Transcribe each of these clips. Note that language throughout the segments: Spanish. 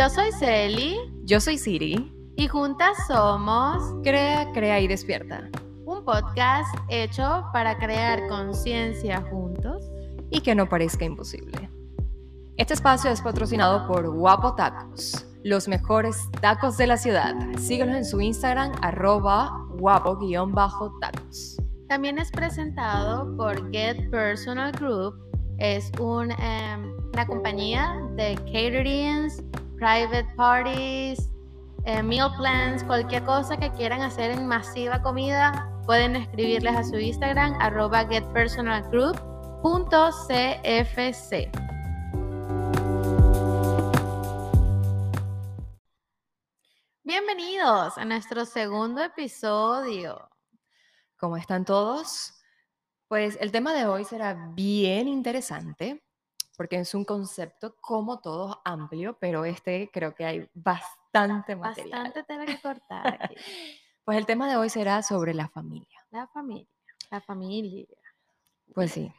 Yo soy Celi Yo soy Siri. y juntas somos Crea, crea y despierta. un podcast hecho para crear conciencia juntos. Y que no parezca imposible. Este espacio es patrocinado por Guapo Tacos, los mejores tacos de la ciudad. Síguenos en su Instagram, arroba guapo-tacos. También es presentado por Get Personal Group. Es un, em, una compañía de caterings, private parties, eh, meal plans, cualquier cosa que quieran hacer en masiva comida. Pueden escribirles a su Instagram, arroba getpersonalgroup.cfc. Bienvenidos a nuestro segundo episodio. ¿Cómo están todos? Pues el tema de hoy será bien interesante porque es un concepto como todo amplio, pero este creo que hay bastante material. Bastante tela que cortar aquí. Pues el tema de hoy será sobre la familia. La familia, la familia. Pues sí.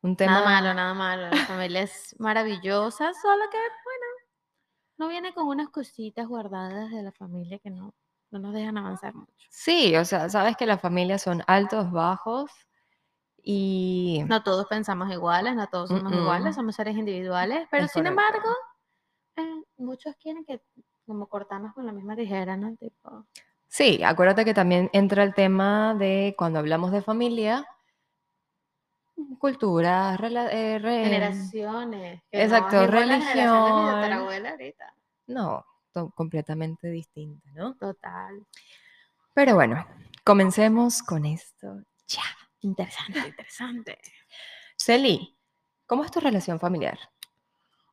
Un tema Nada malo, nada malo. La familia es maravillosa, solo que, bueno, no viene con unas cositas guardadas de la familia que no, no nos dejan avanzar mucho. Sí, o sea, sabes que las familias son altos, bajos y No todos pensamos iguales, no todos somos iguales, somos seres individuales, pero Es sin correcto. embargo, eh, muchos quieren que como cortarnos con la misma tijera, ¿no? Tipo, sí, acuérdate que también entra el tema de cuando hablamos de familia, cultura, eh, generaciones. no exacto, de mi religión. ahorita. no, completamente distinta, ¿no? Total. Pero bueno, comencemos con esto ya. Interesante, interesante. Celi, ¿cómo es tu relación familiar?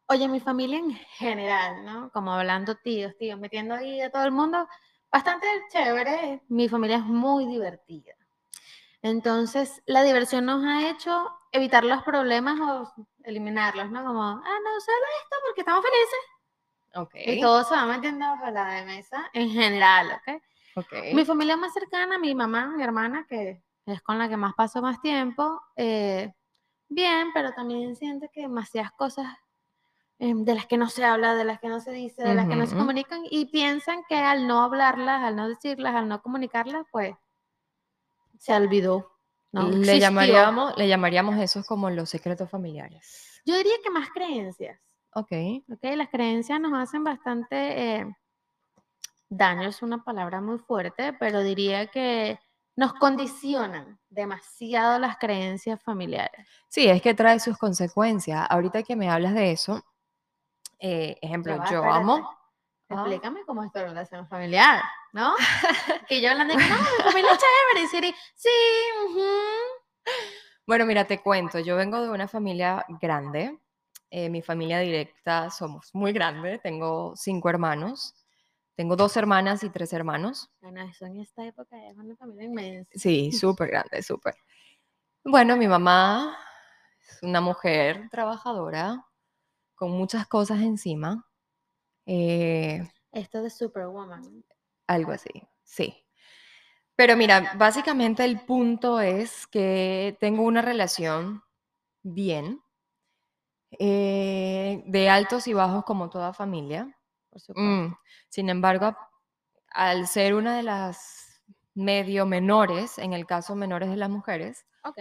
Oye, mi familia en general, ¿no? Como hablando tíos, tíos, metiendo ahí a todo el mundo, bastante chévere. Mi familia es muy divertida. Entonces, la diversión nos ha hecho evitar los problemas o eliminarlos, ¿no? Como, ah, no, solo esto porque estamos felices. Ok. Y todo se va metiendo bajo la de mesa en general, ¿ok? ok. Mi familia más cercana, mi mamá, mi hermana, que es con la que más paso más tiempo, eh, bien, pero también siento que demasiadas cosas em, de las que no se habla, de las que no se dice, de las que no se comunican y piensan que al no hablarlas, al no decirlas, al no comunicarlas, pues se olvidó. ¿no? le, Existió. llamaríamos, le llamaríamos esos como los secretos familiares. Yo diría que más creencias. Ok. ¿ok? Las creencias nos hacen bastante eh, daño, es una palabra muy fuerte, pero diría que nos condicionan demasiado las creencias familiares. Sí, es que trae sus consecuencias. Ahorita que me hablas de eso, eh, ejemplo, va, yo espérate. amo. Ah. Explícame cómo es tu relación familiar, ¿no? que yo hablando de que no, mi familia es chévere, y Siri, sí, ujú". Bueno, mira, te cuento, yo vengo de una familia grande. eh, mi familia directa somos muy grande. Tengo cinco hermanos. Tengo dos hermanas y tres hermanos. Bueno, eso en esta época es una familia inmensa. Sí, súper grande, súper. Bueno, mi mamá es una mujer trabajadora con muchas cosas encima. eh, Esto de Superwoman. algo así, sí. Pero mira, básicamente el punto es que tengo una relación bien, eh, de altos y bajos como toda familia. Por supuesto. Mm, Sin embargo, al ser una de las medio menores, en el caso menores de las mujeres, Ok.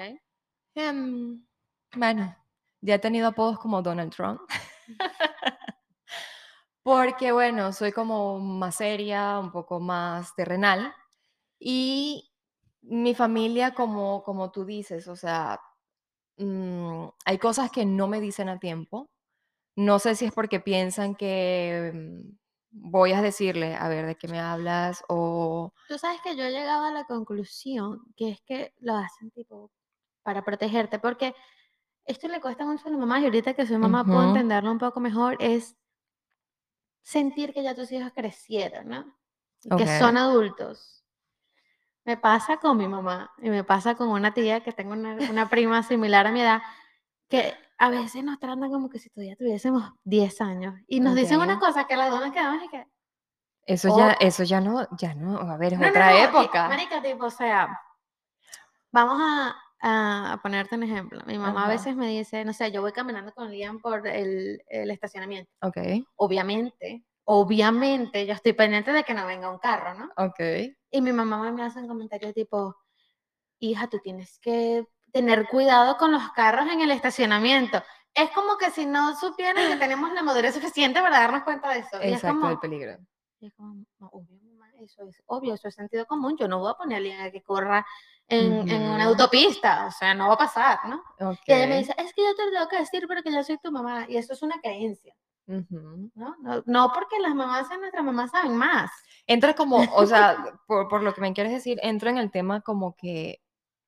em, bueno, ya he tenido apodos como Donald Trump. Porque, bueno, soy como más seria, un poco más terrenal. Y mi familia, como, como tú dices, o sea, mm, hay cosas que no me dicen a tiempo. No sé si es porque piensan que mm, voy a decirle, a ver, ¿de qué me hablas? O, Tú sabes que yo he llegado a la conclusión que es que lo hacen tipo para protegerte, porque esto le cuesta mucho a la mamá y ahorita que soy mamá puedo Ujú. entenderlo un poco mejor, es sentir que ya tus hijos crecieron, ¿no? Y Que Ok. son adultos. Me pasa con mi mamá y me pasa con una tía que tengo una, una prima similar a mi edad, que a veces nos tratan como que si todavía tuviésemos 10 años y nos dicen una Ok. cosa que las dos nos quedamos y que... eso O- ya, eso ya no, ya no, a ver, es No, no, otra no, época. marica, tipo, o sea, vamos a, a, a ponerte un ejemplo. Mi mamá a Ajá. veces me dice, no sé, yo voy caminando con Liam por el, el estacionamiento. Okey, Obviamente, obviamente, yo estoy pendiente de que no venga un carro, ¿no? okey. Y mi mamá me hace un comentario tipo, hija, tú tienes que tener cuidado con los carros en el estacionamiento. Es como que si no supieran que tenemos la madurez suficiente para darnos cuenta de eso. Y es Exacto, como, el peligro. y es como, "No, obvio, mamá, eso es obvio, eso es sentido común. Yo no voy a poner a alguien a que corra en, en una autopista, o sea, no va a pasar, ¿no? Y ella me dice, es que yo te lo tengo que decir porque yo soy tu mamá. Y eso es una creencia. ¿no? No, no porque las mamás sean nuestras mamás saben más. Entra como, o sea, por por lo que me quieres decir, entro en el tema como que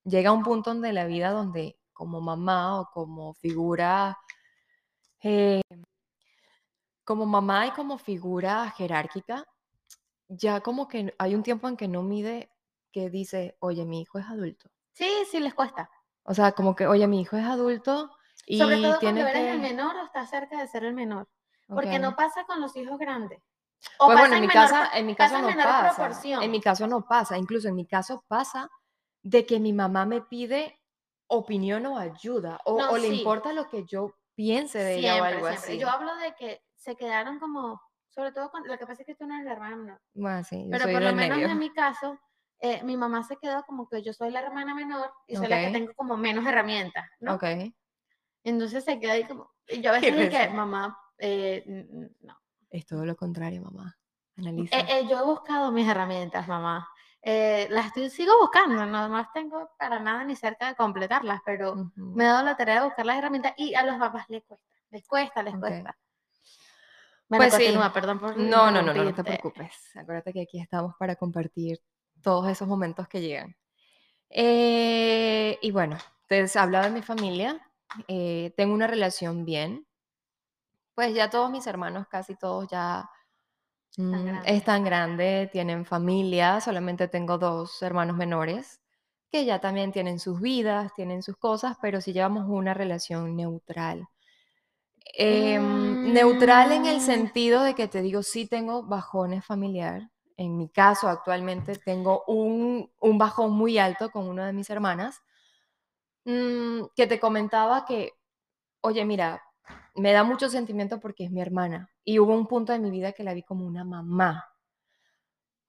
llega un punto donde la vida donde como mamá o como figura, eh, como mamá y como figura jerárquica, ya como que hay un tiempo en que no mide que dice: "Oye, mi hijo es adulto". Sí, sí les cuesta. O sea, como que: "Oye, mi hijo es adulto Sobre y todo cuando tiene eres el que" menor o estás cerca de ser el menor. Porque no pasa con los hijos grandes. O Pues bueno, en mi menor casa en mi caso no menor pasa, proporción. en mi caso no pasa, incluso en mi caso pasa de que mi mamá me pide opinión o ayuda, o No, o le sí. importa lo que yo piense de ella o Siempre, algo siempre. así. Yo hablo de que se quedaron como, sobre todo cuando, lo que pasa es que tú no eres la hermana Bueno, sí, yo pero soy por lo menos medio. en mi caso, eh, mi mamá se quedó como que yo soy la hermana menor y soy la que tengo como menos herramientas, ¿no? okey. Entonces se quedó ahí como, y yo a veces dije, mamá, eh, no. Es todo lo contrario, mamá. Analiza. eh, yo he buscado mis herramientas, mamá. Eh, las estoy, sigo buscando, no, no las tengo para nada ni cerca de completarlas, pero Ujú, me he dado la tarea de buscar las herramientas y a los papás les cuesta, les cuesta, les okey. cuesta. Bueno, Pues sí. continúa, perdón por No, no, no, no, no te preocupes. Acuérdate que aquí estamos para compartir todos esos momentos que llegan. Eh, y bueno, te hablaba de mi familia. eh, tengo una relación bien. Pues ya todos mis hermanos, casi todos ya Tan mm, grande. están grandes, tienen familia. Solamente tengo dos hermanos menores que ya también tienen sus vidas, tienen sus cosas, pero sí llevamos una relación neutral. Em, neutral en el Mm, sentido de que te digo, sí tengo bajones familiar. En mi caso, actualmente tengo un, un bajón muy alto con una de mis hermanas, mm, que te comentaba que, oye, mira, me da mucho sentimiento porque es mi hermana. Y hubo un punto de mi vida que la vi como una mamá.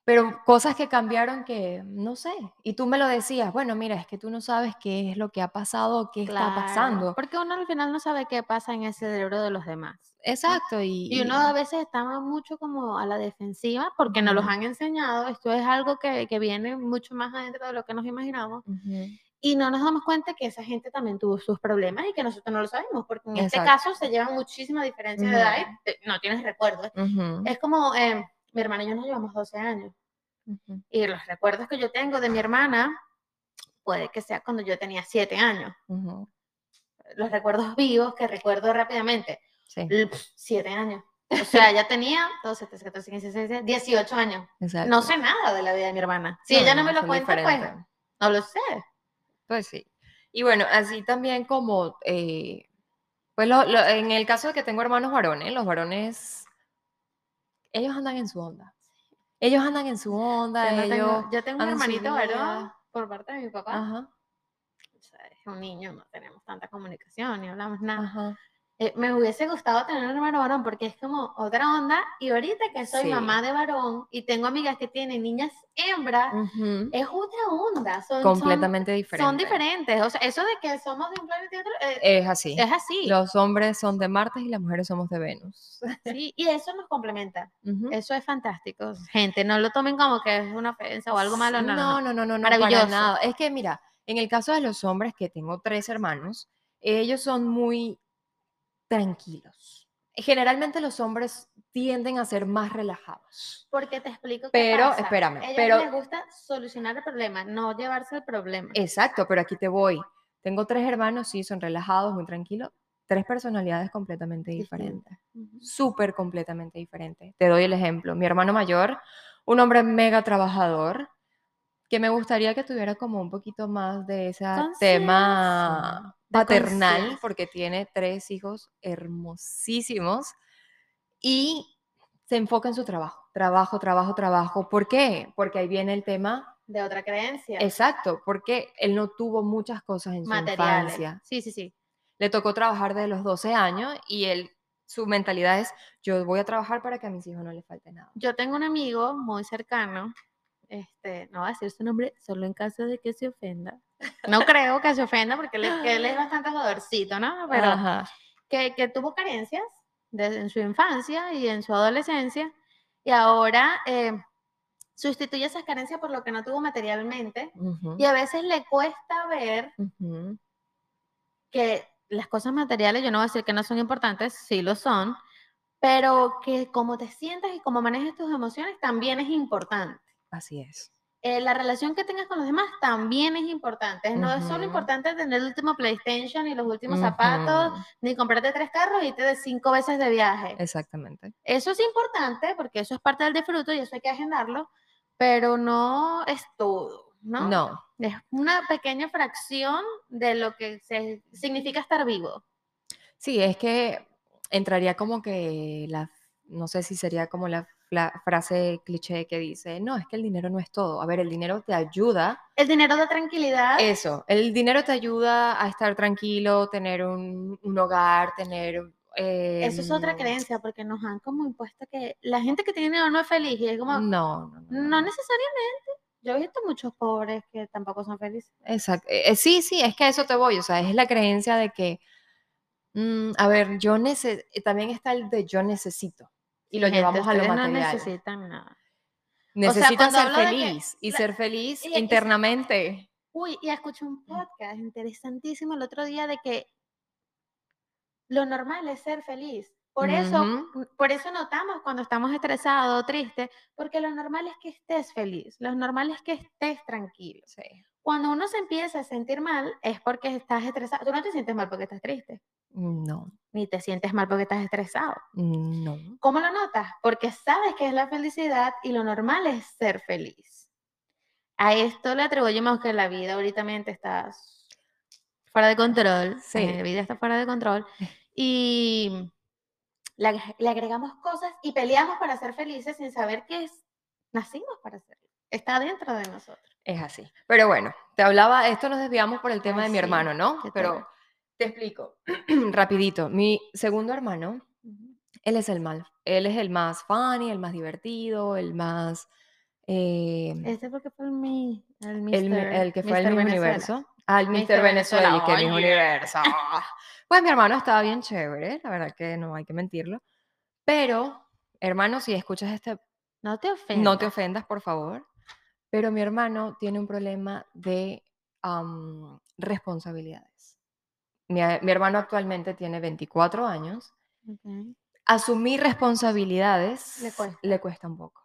Pero cosas que cambiaron que, no sé, y tú me lo decías, bueno, mira, es que tú no sabes qué es lo que ha pasado o qué está claro, pasando. porque uno al final no sabe qué pasa en el cerebro de los demás. Exacto, y, Y uno a veces está mucho como a la defensiva porque nos los han enseñado. Esto es algo que, que viene mucho más adentro de lo que nos imaginamos. Ujú. Y no nos damos cuenta que esa gente también tuvo sus problemas y que nosotros no lo sabemos, porque en este caso se llevan muchísima diferencia de edad y no tienes recuerdos. Es como, eh, mi hermana y yo nos llevamos 12 años y los recuerdos que yo tengo de mi hermana puede que sea cuando yo tenía 7 años. Los recuerdos vivos que recuerdo rápidamente, sí, 7 años. O sea, ella tenía 12, 13, 14, 15, 16, 18 años. exacto. No sé nada de la vida de mi hermana. Si ella no me lo cuenta, pues no lo sé. Pues sí. Y bueno, así también como, eh, pues lo- lo- en el caso de que tengo hermanos varones, los varones, ellos andan en su onda. Ellos andan en su onda, Yo, ellos tengo, yo tengo un hermanito varón por parte de mi papá. Ajá, O sea, es un niño, no tenemos tanta comunicación ni hablamos nada. ajá. Eh, me hubiese gustado tener un hermano varón porque es como otra onda. Y ahorita que soy Sí. mamá de varón y tengo amigas que tienen niñas hembras, Ujú, es otra onda. Son, son- Completamente diferente. son diferentes. O sea, eso de que somos de un planeta y otro, eh, Es así. es así. Los hombres son de Marte y las mujeres somos de Venus. Sí, y eso nos complementa. Ujú. Eso es fantástico. Gente, no lo tomen como que es una ofensa o algo malo. No, no, no. no, no, no, Maravilloso. nada. Es que mira, en el caso de los hombres, que tengo tres hermanos, ellos son muy tranquilos. Generalmente los hombres tienden a ser más relajados. Porque te explico qué Pero, pasa. espérame, A ellos pero- les gusta solucionar el problema, no llevarse el problema. Exacto, pero aquí te voy. Tengo tres hermanos, sí, son relajados, muy tranquilos. Tres personalidades completamente diferentes. Ujú. Súper completamente diferentes. Te doy el ejemplo. Mi hermano mayor, un hombre mega trabajador, que me gustaría que tuviera como un poquito más de ese tema Conciencia, paternal, conciencia. porque tiene tres hijos hermosísimos y se enfoca en su trabajo. Trabajo, trabajo, trabajo. ¿Por qué? Porque ahí viene el tema de otra creencia. Exacto, porque él no tuvo muchas cosas en su materiales. infancia. Sí, sí, sí. Le tocó trabajar desde los 12 años y él, su mentalidad es, yo voy a trabajar para que a mis hijos no les falte nada. Yo tengo un amigo muy cercano, este, no voy a decir su nombre, solo en caso de que se ofenda. No creo que se ofenda porque él, es- que él es bastante jodorcito, ¿no? Pero Ajá. que, que tuvo carencias desde en su infancia y en su adolescencia y ahora eh, sustituye esas carencias por lo que no tuvo materialmente y a veces le cuesta ver que las cosas materiales, yo no voy a decir que no son importantes, sí lo son, pero que cómo te sientas y cómo manejes tus emociones también es importante. Así es. Eh, la relación que tengas con los demás también es importante. No es solo importante tener el último PlayStation y los últimos zapatos, ni comprarte tres carros y irte de cinco veces de viaje. Exactamente. Eso es importante porque eso es parte del disfruto y eso hay que agendarlo, pero no es todo, ¿no? No, Es una pequeña fracción de lo que se, significa estar vivo. sí, es que entraría como que la, no sé si sería como la frase cliché que dice, no, es que el dinero no es todo. A ver, el dinero te ayuda El dinero da tranquilidad. Eso, el dinero te ayuda a estar tranquilo, tener un, un hogar, tener... Eso es otra em, creencia porque nos han como impuesto que la gente que tiene dinero no es feliz y es como, No, no, no, no, necesariamente. Yo he visto muchos pobres que tampoco son felices. Exacto. eh, eh, sí, sí, es que a eso te voy, o sea, es la creencia de que, mm, a ver, yo necesito, también está el de yo necesito, y lo Gente, llevamos a lo ustedes no material. necesitan nada. Necesitas cuando ser hablo de que feliz, y la- ser feliz y- y- internamente. Uy, y escuché un podcast interesantísimo el otro día de que lo normal es ser feliz. Por eso, Ujú. mm, por eso notamos cuando estamos estresados o tristes, porque lo normal es que estés feliz, lo normal es que estés tranquilo. Sí. Cuando uno se empieza a sentir mal es porque estás estresado. Tú no te sientes mal porque estás triste, No, ni te sientes mal porque estás estresado. no. ¿Cómo lo notas? Porque sabes que es la felicidad y lo normal es ser feliz. A esto le atribuimos que la vida ahorita está fuera de control. Sí. La vida está fuera de control. Y le, le agregamos cosas y peleamos para ser felices sin saber que es, nacimos para serlo. Está dentro de nosotros. Es así. Pero bueno, te hablaba, esto nos desviamos por el tema Ay, de mi sí, hermano, ¿no? Pero. Te explico, rapidito. Mi segundo hermano, él es el mal, él es el más funny, el más divertido, el más, eh, Este porque fue el, mi, el, el, Mr. mi- el que fue el Venezuela. Universo. El Mr. Mr. Venezuela, que Venezuela, Miss oye. Universo. Pues mi hermano estaba bien chévere, la verdad que no hay que mentirlo. Pero, hermano, si escuchas este No te ofendas. no te ofendas, por favor. Pero mi hermano tiene un problema de am, responsabilidades. Mi, hermano actualmente tiene 24 años. Asumir responsabilidades Le cuesta. le cuesta un poco.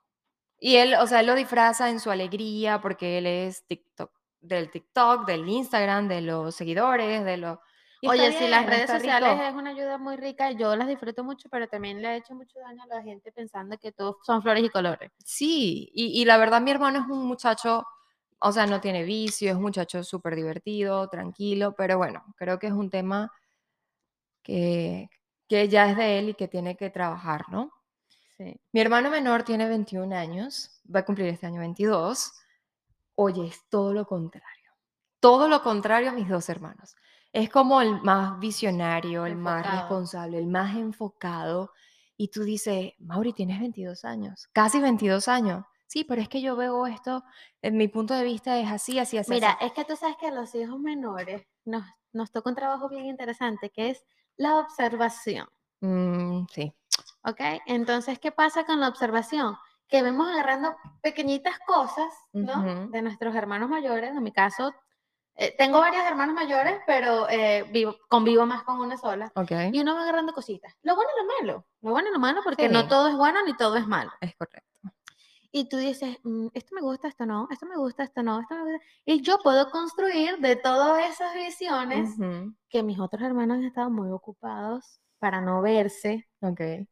Y él, o sea, él lo disfraza en su alegría porque él es TikTok, del TikTok, del Instagram, de los seguidores, de los... Oye, si las redes sociales rico. es una ayuda muy rica, yo las disfruto mucho, pero también le ha hecho mucho daño a la gente pensando que todos son flores y colores. Sí, y, y la verdad mi hermano es un muchacho, o sea, no tiene vicio, es un muchacho súper divertido, tranquilo, pero bueno, creo que es un tema que, que ya es de él y que tiene que trabajar, ¿no? Sí. Mi hermano menor tiene 21 años, va a cumplir este año 22. Oye, es todo lo contrario. Todo lo contrario a mis dos hermanos. Es como el más visionario, el más responsable, el más enfocado. Y tú dices, Mauri, tienes 22 años, casi 22 años. Sí, pero es que yo veo esto, en mi punto de vista es así, así, así. Mira, así". es que tú sabes que a los hijos menores nos, nos toca un trabajo bien interesante, que es la observación, Mm, sí, ¿ok? Entonces, ¿qué pasa con la observación? Que vemos agarrando pequeñitas cosas, ¿no? De nuestros hermanos mayores, en mi caso, eh, tengo varios hermanos mayores, pero eh, vivo, convivo más con una sola. ok, Y uno va agarrando cositas. Lo bueno y lo malo. Lo bueno y lo malo, porque no todo es bueno ni todo es malo. es correcto. Y tú dices, "Mm, esto me gusta, esto no, esto me gusta, esto no, esto me gusta. Y yo puedo construir de todas esas visiones Ujú, que mis otros hermanos han estado muy ocupados para no verse, Ok,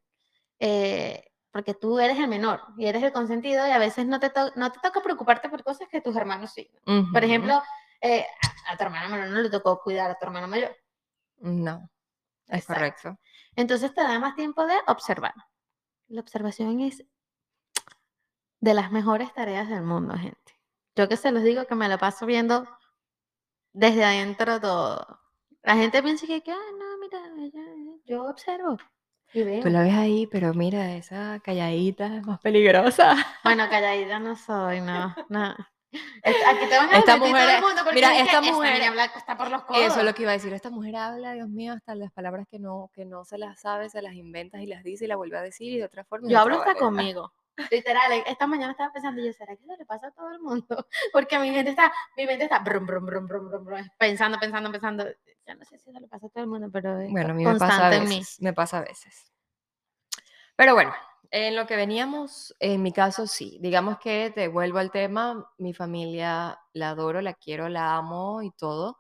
eh, porque tú eres el menor y eres el consentido y a veces no te, no te toca preocuparte por cosas que tus hermanos sí. Por ujú. ejemplo, eh, a, a tu hermano menor no le tocó cuidar a tu hermano mayor. No, es Exacto. correcto. Entonces te da más tiempo de observar. La observación es de las mejores tareas del mundo, gente. Yo que se los digo que me lo paso viendo desde adentro todo. La gente piensa que, "Ah, no, mira, yo observo y Tú veo. la ves ahí, pero mira, esa calladita es más peligrosa. Bueno, calladita no soy, no, no. Aquí te van a Esta todo el mundo porque mira, esta mujer- habla- está por los codos. Eso es lo que iba a decir. Esta mujer habla, Dios mío, hasta las palabras que no, que no se las sabe, se las inventas y las dice y las vuelve a decir y de otra forma. Yo hablo hasta manera. conmigo. Literal, esta mañana estaba pensando, yo, ¿será que eso le pasa a todo el mundo? Porque mi mente está, mi mente está brum, brum, brum, brum, brum, brum, pensando, pensando, pensando. Yo no sé si eso le pasa a todo el mundo, pero es Bueno, a mí me pasa a veces. Me pasa a veces. Pero bueno, en lo que veníamos, en mi caso sí. Digamos que te vuelvo al tema, mi familia la adoro, la quiero, la amo y todo.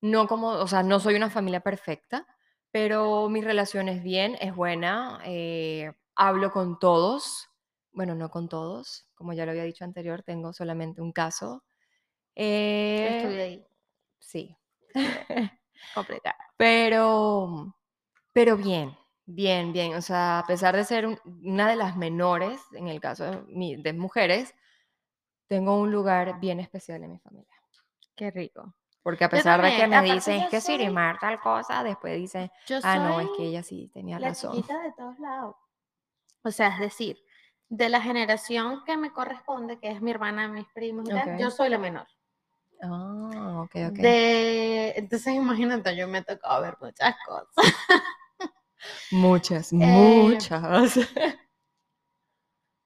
No como, o sea, no soy una familia perfecta, pero mi relación es bien, es buena. eh, hablo con todos. Bueno, no con todos. Como ya lo había dicho anterior, tengo solamente un caso. Eh, Estuve ahí, sí. complicado. Pero, pero bien, bien, bien. O sea, a pesar de ser un- una de las menores, en el caso de, mi- de mujeres, tengo un lugar bien especial en mi familia. Qué rico. Porque a pesar de que me dicen, es que soy- Sirimar tal cosa, después dicen, Yo ah, no, es que ella sí tenía la razón. chiquita de todos lados. O sea, es decir, de la generación que me corresponde, que es mi hermana, mis primos yo soy la menor. Ah, ok, ok. De, entonces imagínate, yo me tocaba ver muchas cosas. Muchas, Eh, muchas.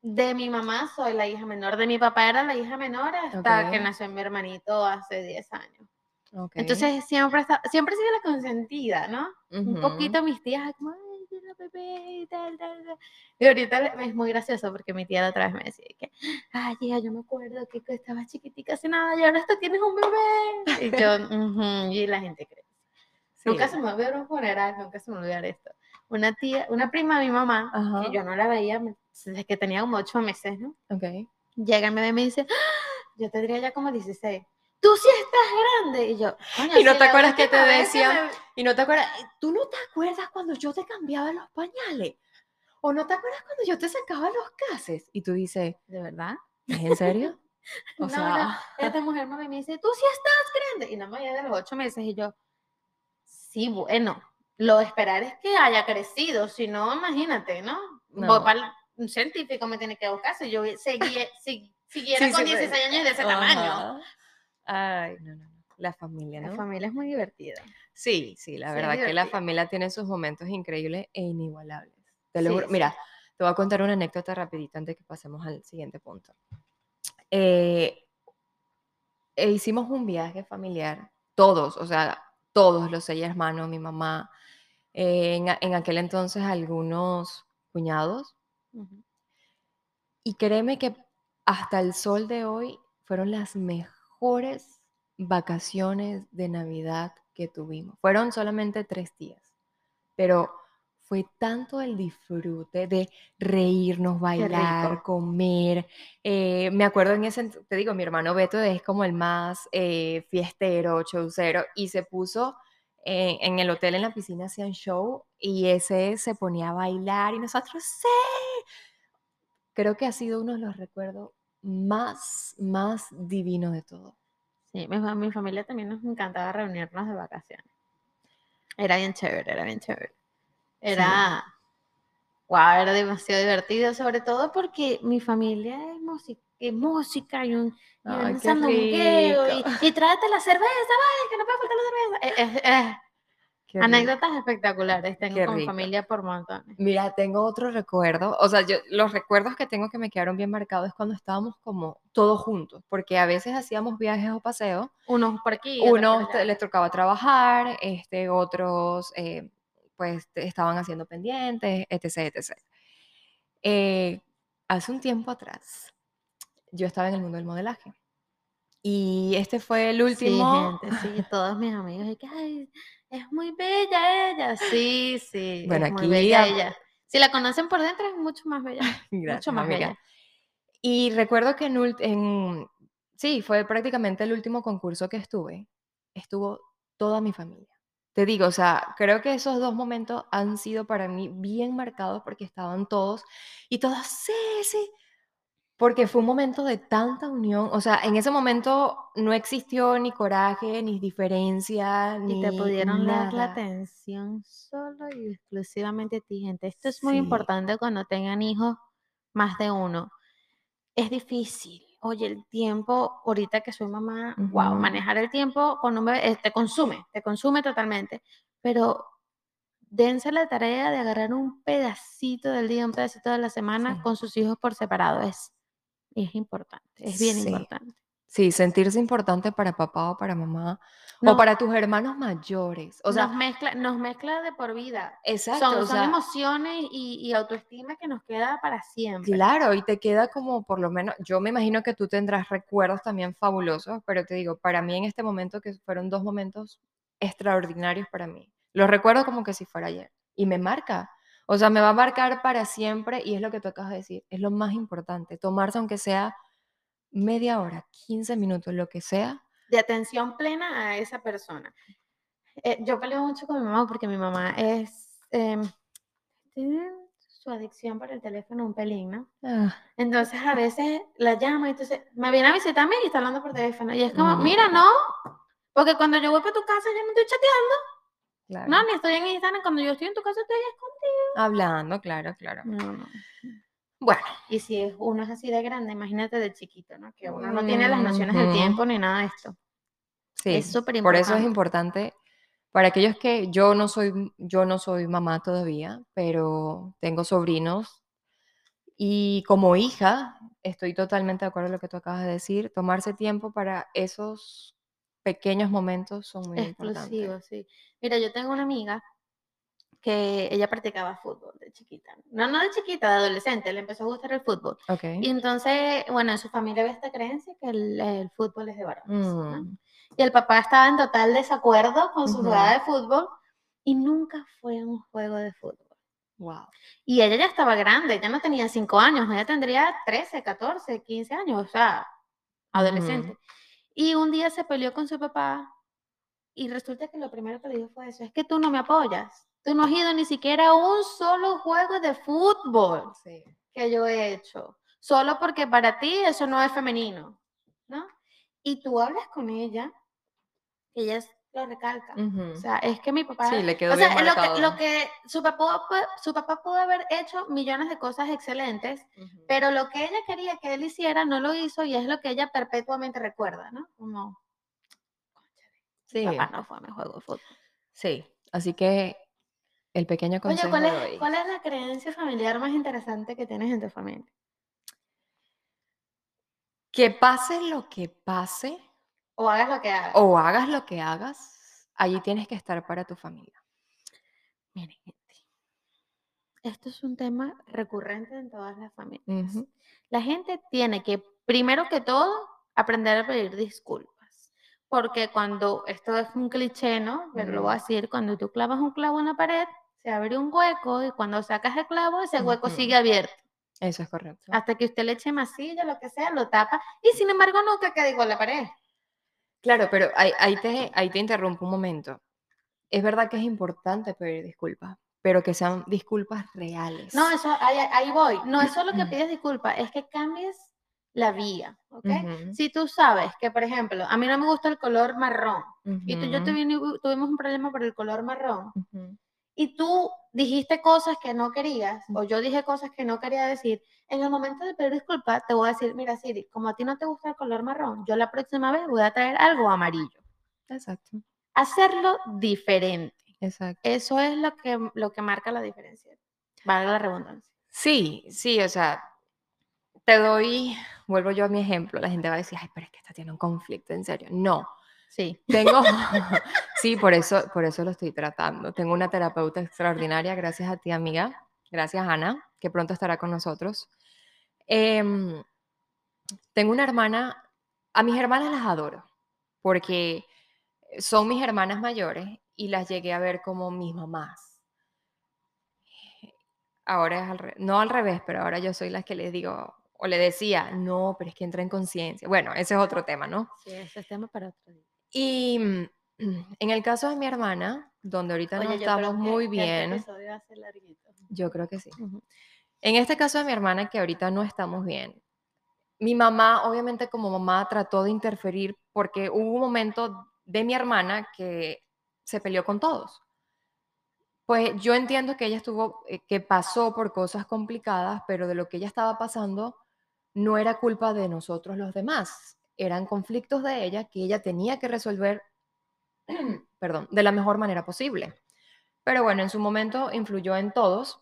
De mi mamá soy la hija menor, de mi papá era la hija menor hasta que nació mi hermanito hace 10 años. Ok. Entonces siempre, está- siempre he sido la consentida, ¿no? Un poquito mis tías, como, bebé, y tal, tal, tal. Y ahorita es muy gracioso porque mi tía la otra vez me decía que, ay, hija, yo me acuerdo que estabas chiquitica hace nada y ahora hasta tienes un bebé. Y yo, "Ujú", y la gente cree. Nunca Sí. se me olvidó un funeral, nunca se me olvidó esto. Una tía, una prima de mi mamá, Ajá. que yo no la veía desde que tenía como ocho meses, ¿no? Ok. Llega ve y me dice, "Ah, yo tendría ya como 16. Tú sí estás grande. Y yo, coño, ¿Y no si te la acuerdas que te decían, me- Y no te acuerdas, ¿tú no te acuerdas cuando yo te cambiaba los pañales? ¿O no te acuerdas cuando yo te sacaba los gases? Y tú dices, ¿De verdad? ¿es en serio? O No, no, sea, esta mujer y me dice, tú sí estás grande. Y no me veía de los ocho meses. Y yo, sí, bueno, lo de esperar es que haya crecido. Si no, imagínate, ¿no? No. para un científico me tiene que buscar. Si yo seguí, si, siguiera Sí, con sí, 16 años de ese tamaño. Ay, no, no, no. La familia, La ¿no? familia es muy divertida. Sí, sí, la Sí, es verdad que la familia tiene sus momentos increíbles e inigualables. Te lo Sí, juro. sí. Mira, te voy a contar una anécdota rapidita antes que pasemos al siguiente punto. Eh, e hicimos un viaje familiar, todos, o sea, todos los seis hermanos, mi mamá, eh, en, en aquel entonces algunos cuñados, Ujú. y créeme que hasta el sol de hoy fueron las mejores vacaciones de Navidad que tuvimos. Fueron solamente tres días, pero fue tanto el disfrute de reírnos, bailar, comer. eh, me acuerdo en ese, te digo, mi hermano Beto es como el más eh, fiestero, showcero, y se puso eh, en el hotel, en la piscina, hacían show, y ese se ponía a bailar, y nosotros, sí, creo que ha sido uno de los recuerdos más, más divinos de todo. Sí, mi, mi familia también nos encantaba reunirnos de vacaciones. Era bien chévere, era bien chévere. Era, wow, era demasiado divertido, sobre todo porque mi familia es música, es música y un, y Ay, un qué sandungueo y, y tráete la cerveza, vale, que no puede faltar la cerveza. Eh, eh, eh, Qué rico. anécdotas espectaculares tengo Qué con rico. familia por montones. Mira, tengo otro recuerdo, o sea, yo, los recuerdos que tengo que me quedaron bien marcados es cuando estábamos como todos juntos, porque a veces hacíamos viajes o paseos, Unos por aquí, unos les tocaba trabajar, este, otros eh, pues estaban haciendo pendientes, etc, etc. Eh, hace un tiempo atrás, yo estaba en el mundo del modelaje y este fue el Sí, último, gente, sí, todos mis amigos, y que, ay, es muy bella ella, sí, sí, Bueno, es muy aquí bella ella. Si la conocen por dentro es mucho más bella, Gracias, mucho más amiga. bella. Y recuerdo que en, en- sí, fue prácticamente el último concurso que estuve. Estuvo toda mi familia. Te digo, o sea, creo que esos dos momentos han sido para mí bien marcados porque estaban todos y todos, sí, sí. Porque fue un momento de tanta unión, o sea, en ese momento no existió ni coraje, ni diferencia, Y te ni pudieron dar la atención solo y exclusivamente a ti, gente. Esto es muy Sí. importante cuando tengan hijos, más de uno. Es difícil. Oye, el tiempo, ahorita que soy mamá, wow, Ujú. manejar el tiempo con un bebé eh, te consume, te consume totalmente. Pero dense la tarea de agarrar un pedacito del día, un pedacito de la semana Sí. con sus hijos por separado. Es, es importante, es bien Sí. importante. Sí, sentirse importante para papá o para mamá, o para tus hermanos mayores. O sea, nos mezcla, nos mezcla de por vida. exacto, Son, o son sea, emociones y, y autoestima que nos queda para siempre. claro, y te queda como por lo menos, yo me imagino que tú tendrás recuerdos también fabulosos, pero te digo, para mí en este momento que fueron dos momentos extraordinarios para mí. Los recuerdo como que si fuera ayer y me marca. O sea, me va a marcar para siempre y es lo que tú acabas de decir, es lo más importante, tomarse aunque sea media hora, 15 minutos, lo que sea. De atención plena a esa persona. Eh, yo peleo mucho con mi mamá porque mi mamá es. em, tiene su adicción por el teléfono un pelín, ¿no? Ah, Entonces a veces la llamo y entonces me viene a visitarme y está hablando por teléfono. Y es como, mira, no. Porque cuando yo voy para tu casa yo no estoy chateando. Claro. No, ni estoy en Instagram. Cuando yo estoy en tu casa estoy escondida. Hablando, claro, claro. No, no. Bueno, Y si es- uno es así de grande, imagínate de chiquito, ¿no? Que uno no tiene las nociones del Ujú. tiempo ni nada de esto. sí. Es súper Por eso es importante. importante para aquellos que yo no soy, yo no soy mamá todavía, pero tengo sobrinos y como hija estoy totalmente de acuerdo con lo que tú acabas de decir. Tomarse tiempo para esos pequeños momentos son muy importantes. Exclusivo, sí. Mira, yo tengo una amiga que ella practicaba fútbol de chiquita. No, no de chiquita, de adolescente, le empezó a gustar el fútbol. Ok. Y entonces, bueno, en su familia había esta creencia que el, el fútbol es de varones. ¿no? Mm, Y el papá estaba en total desacuerdo con su Ujú. jugada de fútbol y nunca fue a un juego de fútbol. wow. Y ella ya estaba grande, ya no tenía 5 años, ella tendría 13, 14, 15 años, o sea, adolescente. Y un día se peleó con su papá y resulta que lo primero que le dijo fue eso, es que tú no me apoyas, tú no has ido ni siquiera a un solo juego de fútbol Sí. que yo he hecho, solo porque para ti eso no es femenino, ¿no? Y tú hablas con ella, ella es- lo recalca. O sea, es que mi papá... Sí, le quedó o sea, bien lo que, lo que su papá, su papá pudo haber hecho millones de cosas excelentes, pero lo que ella quería que él hiciera no lo hizo y es lo que ella perpetuamente recuerda, ¿no? Como, Sí, mi papá no fue a mi juego de fútbol. sí. Así que el pequeño Oye, consejo ¿cuál de es, hoy. ¿cuál es la creencia familiar más interesante que tienes en tu familia? Que pase lo que pase O hagas lo que hagas. o hagas lo que hagas, allí tienes que estar para tu familia. Miren, gente, esto es un tema recurrente en todas las familias. La gente tiene que, primero que todo, aprender a pedir disculpas. Porque cuando, esto es un cliché, ¿no? Pero lo voy a decir, cuando tú clavas un clavo en la pared, se abre un hueco y cuando sacas el clavo, ese hueco sigue abierto. Eso es correcto. Hasta que usted le eche masilla, lo que sea, lo tapa y sin embargo nunca queda igual la pared. Claro, pero ahí, ahí te, ahí te interrumpo un momento. Es verdad que es importante pedir disculpas, pero que sean disculpas reales. No, eso, ahí, ahí voy. No es solo que pides disculpas, es que cambies la vía, ¿ok? Si tú sabes que, por ejemplo, a mí no me gusta el color marrón y tú y yo ujú, tuvi- tuvimos un problema por el color marrón. Y tú dijiste cosas que no querías o yo dije cosas que no quería decir, en el momento de pedir disculpas te voy a decir, mira Siri, como a ti no te gusta el color marrón, yo la próxima vez voy a traer algo amarillo. Exacto, Hacerlo diferente. exacto. Eso es lo que, lo que marca la diferencia. Valga la redundancia. Sí, sí, o sea, te doy, vuelvo yo a mi ejemplo, la gente va a decir, ay, pero es que esta tiene un conflicto, en serio. No, Sí. tengo, sí, por eso, por eso lo estoy tratando. Tengo una terapeuta extraordinaria, gracias a ti, amiga, gracias, Ana, que pronto estará con nosotros. Em, tengo una hermana, a mis hermanas las adoro, porque son mis hermanas mayores y las llegué a ver como mis mamás. Ahora es al re- no al revés, pero ahora yo soy la que les digo, o le decía, no, pero es que entra en conciencia. Bueno, ese es otro tema, ¿no? Sí, ese es tema para otro día. Y mm, en el caso de mi hermana, donde ahorita no Oye, estamos que- muy que este bien, episodio va a ser larguito. yo creo que sí. En este caso de mi hermana, que ahorita no estamos bien, mi mamá, obviamente como mamá, trató de interferir porque hubo un momento de mi hermana que se peleó con todos. Pues yo entiendo que ella estuvo, eh, que pasó por cosas complicadas, pero de lo que ella estaba pasando no era culpa de nosotros los demás, eran conflictos de ella que ella tenía que resolver, perdón, de la mejor manera posible. Pero bueno, en su momento influyó en todos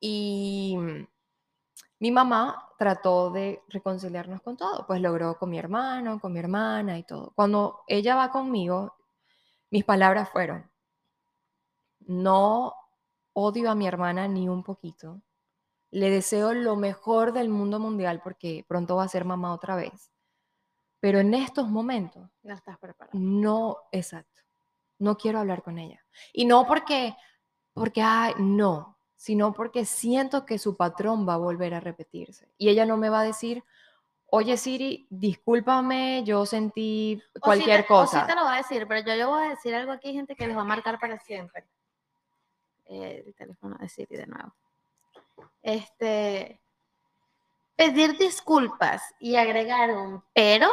y mi mamá trató de reconciliarnos con todo, pues logró con mi hermano, con mi hermana y todo. Cuando ella va conmigo, mis palabras fueron, no odio a mi hermana ni un poquito. Le deseo lo mejor del mundo mundial porque pronto va a ser mamá otra vez. Pero en estos momentos... No estás preparada. No, exacto. No quiero hablar con ella. Y no porque, porque, ay, no, sino porque siento que su patrón va a volver a repetirse. Y ella no me va a decir, oye Siri, discúlpame, yo sentí cualquier cosa. O sí te lo va a decir, pero yo, yo voy a decir algo aquí, gente, que les va a marcar para siempre. Eh, el teléfono de Siri de nuevo. Este, pedir disculpas y agregar un pero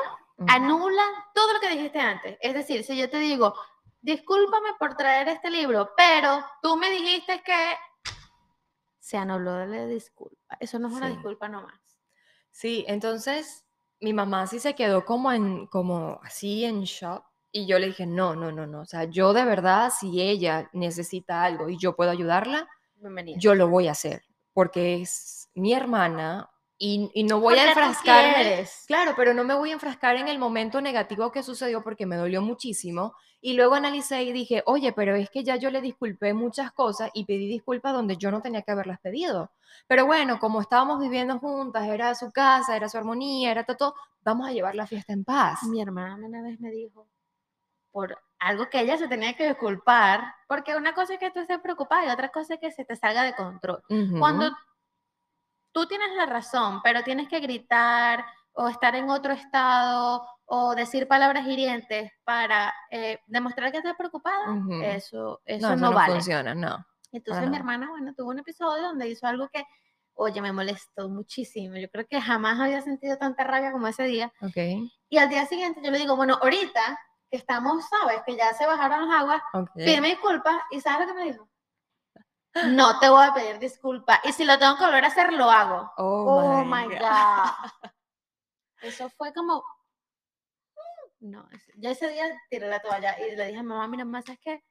anula todo lo que dijiste antes. Es decir, si yo te digo, discúlpame por traer este libro, pero tú me dijiste que se anuló la disculpa. Eso no es una disculpa nomás. Sí, entonces mi mamá sí se quedó como en, como así en shock. Y yo le dije, no, no, no, no. O sea, yo de verdad, si ella necesita algo y yo puedo ayudarla, yo lo voy a hacer. Porque es mi hermana, y, no voy a enfrascarme. Claro, pero no me voy a enfrascar en el momento negativo que sucedió porque me dolió muchísimo. Y luego analicé y dije, oye, pero es que ya yo le disculpé muchas cosas y pedí disculpas donde yo no tenía que haberlas pedido. Pero bueno, como estábamos viviendo juntas, era su casa, era su armonía, era todo, vamos a llevar la fiesta en paz. Mi hermana una vez me dijo, por algo que ella se tenía que disculpar, porque una cosa es que tú estés preocupada y otra cosa es que se te salga de control. Cuando tú tienes la razón, pero tienes que gritar o estar en otro estado o decir palabras hirientes para eh, demostrar que estás preocupada, eso, eso no, no, funciona, no. Entonces mi hermana, bueno, tuvo un episodio donde hizo algo que, oye, me molestó muchísimo. Yo creo que jamás había sentido tanta rabia como ese día. Okay. Y al día siguiente yo le digo, bueno, ahorita que estamos, sabes, que ya se bajaron las aguas, pídeme disculpas. ¿Y sabes lo que me dijo? No te voy a pedir disculpas. Y si lo tengo que volver a hacer, lo hago. Oh, oh my, God. Eso fue como. No, ya ese día tiré la toalla y le dije a mamá, mira, más es que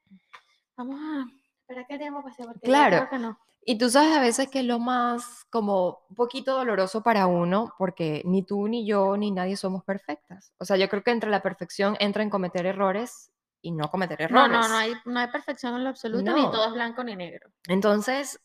vamos a esperar que el tiempo pase porque claro. que no. Y tú sabes a veces que es lo más como un poquito doloroso para uno, porque ni tú, ni yo, ni nadie somos perfectas. O sea, yo creo que entre la perfección entra en cometer errores y no cometer errores. No, no, no hay, no hay perfección en lo absoluto, ni todo es blanco ni negro. Entonces,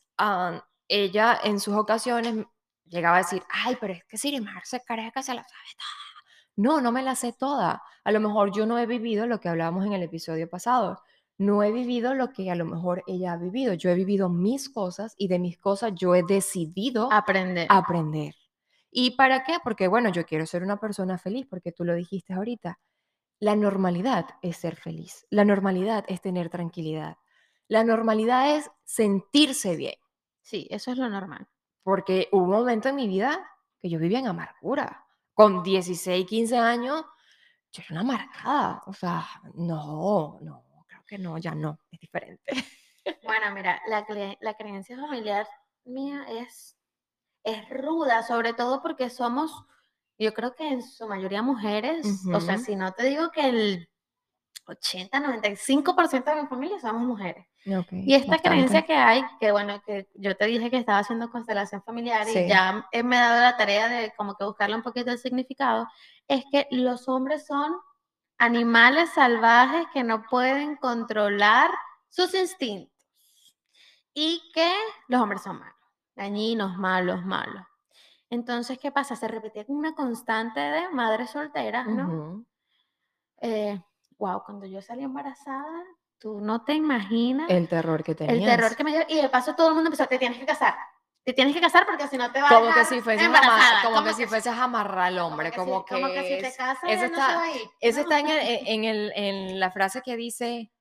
ella en sus ocasiones llegaba a decir, ay, pero es que Siri cree que se la sabe toda. No, no me la sé toda. A lo mejor yo no he vivido lo que hablábamos en el episodio pasado. No he vivido lo que a lo mejor ella ha vivido. Yo he vivido mis cosas y de mis cosas yo he decidido aprender. aprender. ¿Y para qué? Porque, bueno, yo quiero ser una persona feliz, porque tú lo dijiste ahorita. La normalidad es ser feliz. La normalidad es tener tranquilidad. La normalidad es sentirse bien. Sí, eso es lo normal. Porque hubo un momento en mi vida que yo vivía en amargura. Con 16, 15 años, yo era una amargada. O sea, no, no, creo que no, ya no, es diferente. Bueno, mira, la, la creencia familiar mía es, es ruda, sobre todo porque somos yo creo que en su mayoría mujeres, o sea, si no te digo que el 80, 95% de mi familia somos mujeres. y esta creencia que hay, que bueno, que yo te dije que estaba haciendo constelación familiar y ya me he dado la tarea de como que buscarle un poquito el significado, es que los hombres son animales salvajes que no pueden controlar sus instintos y que los hombres son malos, dañinos, malos, malos. Entonces, ¿qué pasa? Se repetía como una constante de madres solteras, ¿no? wow, eh, cuando yo salí embarazada, tú no te imaginas. El terror que tenías. El terror que me dio. Y de paso todo el mundo empezó, te tienes que casar. Te tienes que casar porque si no te vas como a que si fueses como, que, si fueses a amarrar al hombre, como que, como que, si te casas eso está, eso está en, en, el, en la frase que dice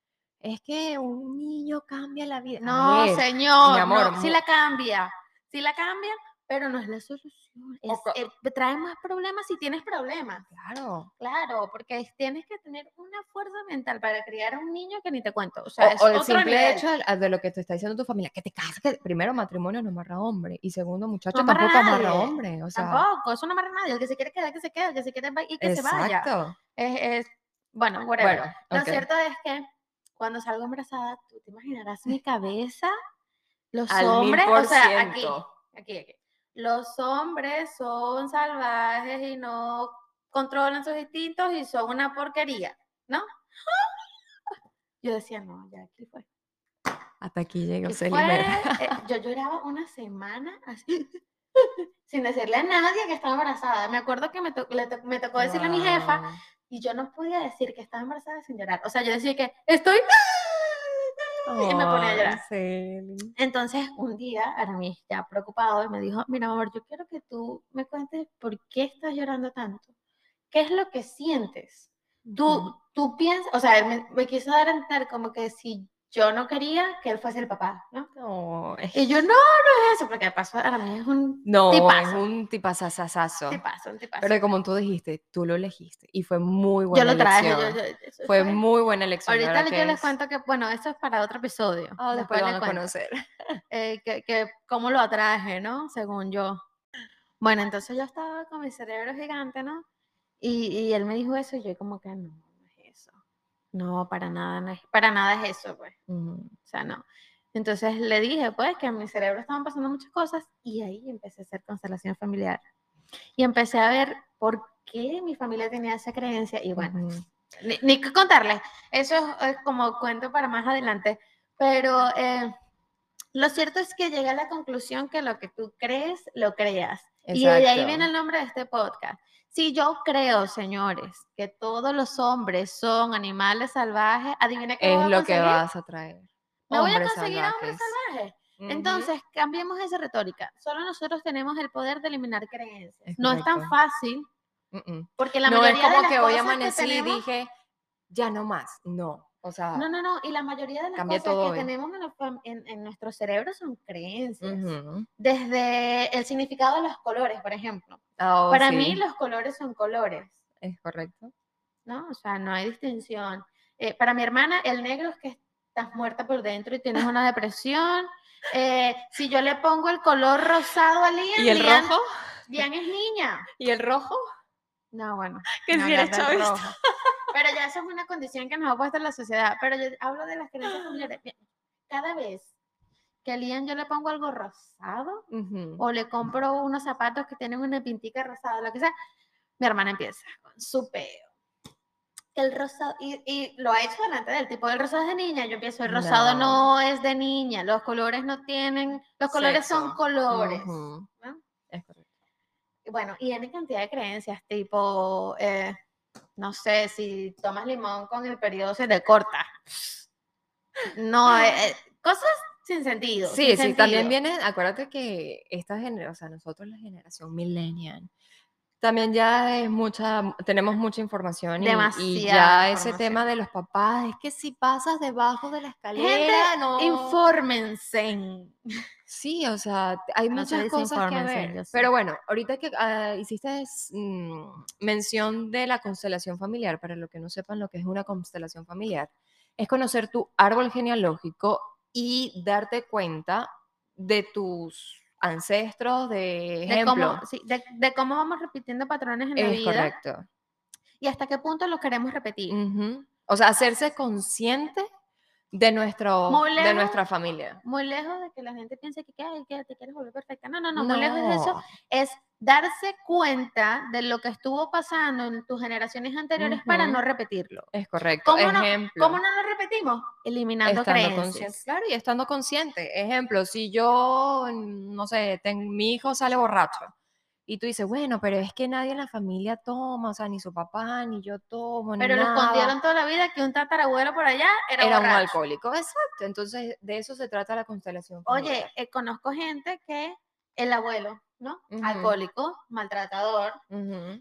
es que un niño cambia la vida. No, señor, mi amor, si la cambia, si la cambia, pero no es la solución. Es, co- eh, trae más problemas si tienes problemas. Claro. Claro, porque es- tienes que tener una fuerza mental para criar a un niño que ni te cuento. O sea, es O, o el simple nivel. hecho de, de lo que te está diciendo tu familia, que te cases, que primero matrimonio no amarra hombre y segundo muchacho No tampoco amarra hombre, o sea, Tampoco, eso no amarra a nadie. El que se quiere quedar, que se quede, el que se quiere y que se vaya. exacto. Es, es- bueno, whatever. Bueno, Lo ok. cierto es que cuando salgo embarazada, tú te imaginarás mi cabeza, los Al hombres, o sea, aquí, aquí, aquí. Los hombres son salvajes y no controlan sus instintos y son una porquería, ¿no? Yo decía, no, ya aquí fue. Hasta aquí llegó Y Celi fue, Mera. eh, yo lloraba una semana así, sin decirle a nadie que estaba embarazada. Me acuerdo que me, to- le to- me tocó decirle a mi jefa y yo no podía decir que estaba embarazada sin llorar. O sea, yo decía que estoy... Y me ponía a llorar. Entonces, un día, Aramis, ya preocupado, y me dijo, mira, amor, yo quiero que tú me cuentes por qué estás llorando tanto. ¿Qué es lo que sientes? Tú, tú piensas, o sea, él me, me quiso dar a entender como que si yo no quería que él fuese el papá, ¿no? No, es- Y yo, no, no es eso, porque de paso es un no, es tipazo. un tipazazazazo. tipazo, un tipazo. Pero como tú dijiste, tú lo elegiste y fue muy buena yo lo traje, yo- elección. yo- Fue muy buena elección. Ahorita ¿verdad yo les es? cuento que, bueno, eso es para otro episodio. Ah, después lo van a conocer. eh, que, que cómo lo atraje, ¿no? Según yo. Bueno, entonces yo estaba con mi cerebro gigante, ¿no? Y, y él me dijo eso y yo como que no, es. No, para nada, no es, para nada es eso, pues. O sea, no. Entonces le dije, pues, que en mi cerebro estaban pasando muchas cosas y ahí empecé a hacer constelación familiar. Y empecé a ver por qué mi familia tenía esa creencia y bueno, ni, ni que contarles. Eso es, es como cuento para más adelante. Pero eh, lo cierto es que llegué a la conclusión que lo que tú crees, lo creas. Y de ahí viene el nombre de este podcast. Si yo creo, señores, que todos los hombres son animales salvajes, adivina qué Es voy a lo que vas a traer. Me voy a conseguir a hombres salvajes. Entonces, cambiemos esa retórica. Solo nosotros tenemos el poder de eliminar creencias. Es no es tan fácil, porque la no es mayoría de como las que hoy amanecí y tenemos- dije, ya no más. No. O sea, No, no, no. Y la mayoría de las cosas que hoy. tenemos en, fam- en- en nuestro cerebro son creencias. Desde el significado de los colores, por ejemplo. Ah, oh, Para sí, mí los colores son colores, es correcto. ¿no? O sea, no hay distinción. Eh, para mi hermana, el negro es que estás muerta por dentro y tienes una depresión. Eh, si yo le pongo el color rosado a Lian, ¿Y el Lian- rojo? Lian es niña. ¿Y el rojo? No, bueno. Que no si eres chavista. rojo. Pero ya eso es una condición que nos ha puesto la sociedad. Pero yo hablo de las creencias familiares. Cada vez que yo le pongo algo rosado o le compro unos zapatos que tienen una pintica rosada, lo que sea, mi hermana empieza con su peo. El rosado, y, y lo ha hecho delante del tipo, el rosado es de niña, yo empiezo, el rosado No. no, es de niña, los colores no tienen, los colores son colores. Es correcto. Bueno, y hay cantidad de creencias, tipo, eh, no sé, si tomas limón con el periodo se te corta. No, eh, eh, cosas sin sentido. Sí, sin sí, también viene, acuérdate que esta generación, o sea, nosotros la generación millennial, también ya es mucha, tenemos mucha información y, y ya ese tema de los papás, es que si pasas debajo de la Gente, escalera, no. infórmense. Sí, o sea, hay No muchas cosas que ver. Pero bueno, ahorita que ah, hiciste mm, mención de la constelación familiar, para los que no sepan lo que es una constelación familiar, es conocer tu árbol genealógico y darte cuenta de tus ancestros, de De ejemplo. cómo, sí, de, de cómo vamos repitiendo patrones en la es vida correcto. y hasta qué punto los queremos repetir. Ujú. O sea, hacerse consciente de, nuestro, Muy de lejos. nuestra familia. Muy lejos de que la gente piense que, "Ay, que te quieres volver perfecta. No, no, no, muy lejos de eso. No. Es darse cuenta de lo que estuvo pasando en tus generaciones anteriores para Ujú. no repetirlo. Es correcto. ¿Cómo no- Ejemplo. ¿Cómo no lo repetimos? Eliminando estando creencias. consciente, claro, y estando consciente. Ejemplo, si yo, no sé, ten- mi hijo sale borracho y tú dices, bueno, pero es que nadie en la familia toma, o sea, ni su papá, ni yo tomo, ni Pero lo nada. escondieron toda la vida que un tatarabuelo por allá era, Era un alcohólico, exacto. Entonces, de eso se trata la constelación. Oye, eh, conozco gente que el abuelo, ¿no? Alcohólico, maltratador,